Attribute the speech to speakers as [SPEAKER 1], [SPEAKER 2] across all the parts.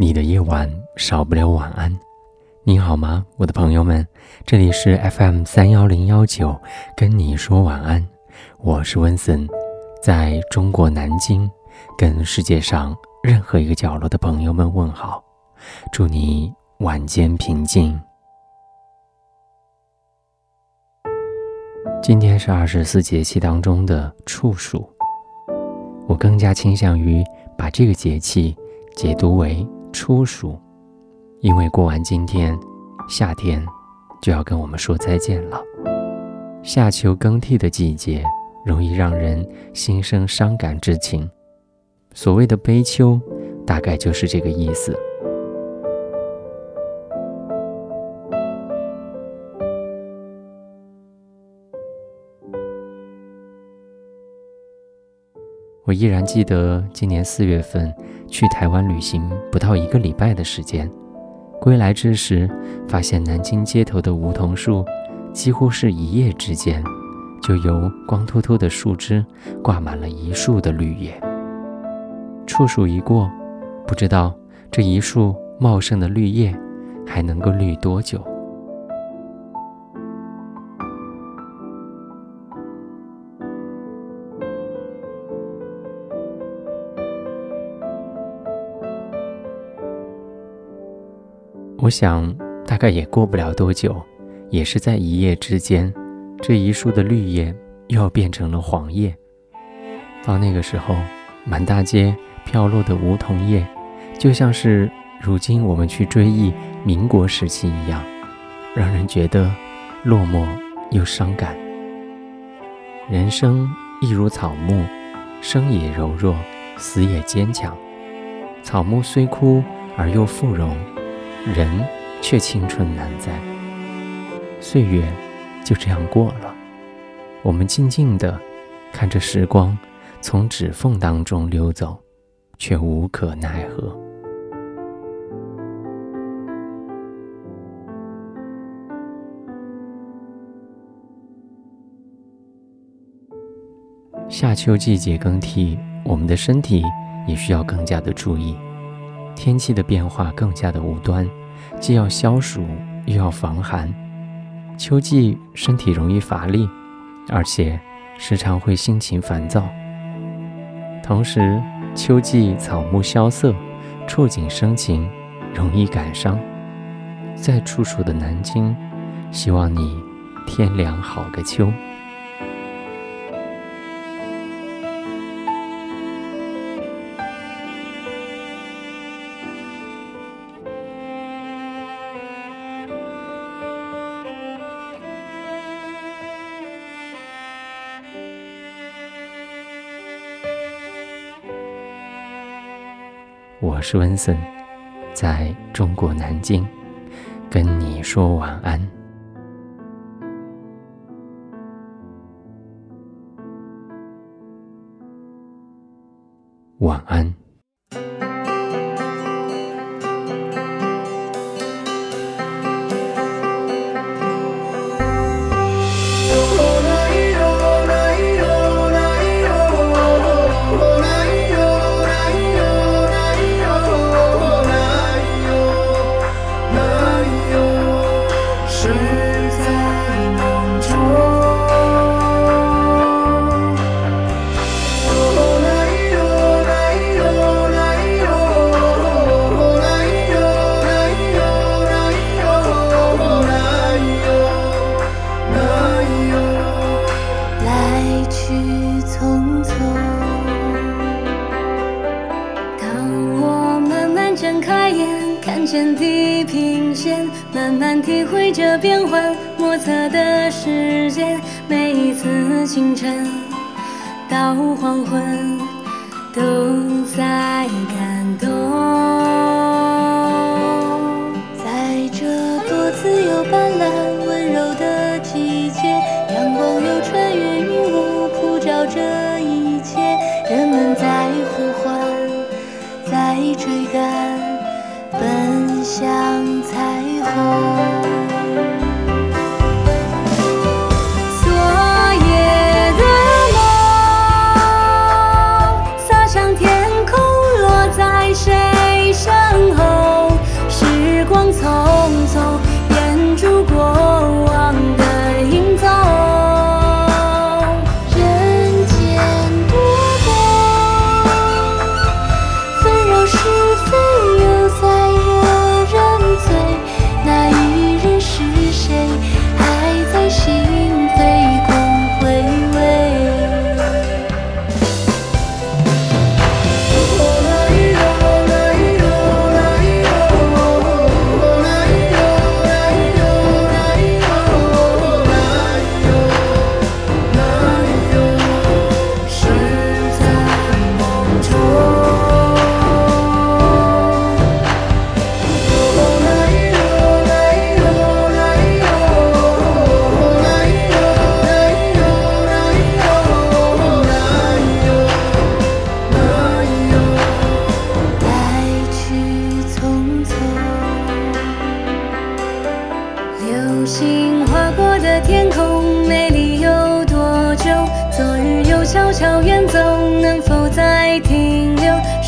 [SPEAKER 1] 你的夜晚少不了晚安。你好吗，我的朋友们？这里是 FM 三幺零幺九，跟你说晚安。我是温森，在中国南京，跟世界上任何一个角落的朋友们问好，祝你晚间平静。今天是二十四节气当中的处暑。我更加倾向于把这个节气解读为初暑，因为过完今天，夏天就要跟我们说再见了。夏秋更替的季节，容易让人心生伤感之情。所谓的悲秋，大概就是这个意思。我依然记得今年四月份去台湾旅行不到一个礼拜的时间，归来之时，发现南京街头的梧桐树，几乎是一夜之间，就由光秃秃的树枝挂满了一树的绿叶。处暑一过，不知道这一树茂盛的绿叶还能够绿多久。我想，大概也过不了多久，也是在一夜之间，这一树的绿叶又要变成了黄叶。到那个时候，满大街飘落的梧桐叶，就像是如今我们去追忆民国时期一样，让人觉得落寞又伤感。人生亦如草木，生也柔弱，死也坚强。草木虽枯而又复荣。人却青春难在，岁月就这样过了。我们静静地看着时光从指缝当中溜走，却无可奈何。夏秋季节更替，我们的身体也需要更加的注意。天气的变化更加的无端，既要消暑又要防寒。秋季身体容易乏力，而且时常会心情烦躁。同时，秋季草木萧瑟，触景生情，容易感伤。在处暑的南京，希望你天凉好个秋。我是温森，在中国南京，跟你说晚安。晚安。
[SPEAKER 2] 开眼看见地平线，慢慢体会这变幻莫测的世界。每一次清晨到黄昏，都在感动。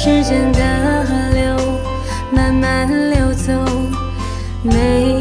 [SPEAKER 2] 时间的河流慢慢流走每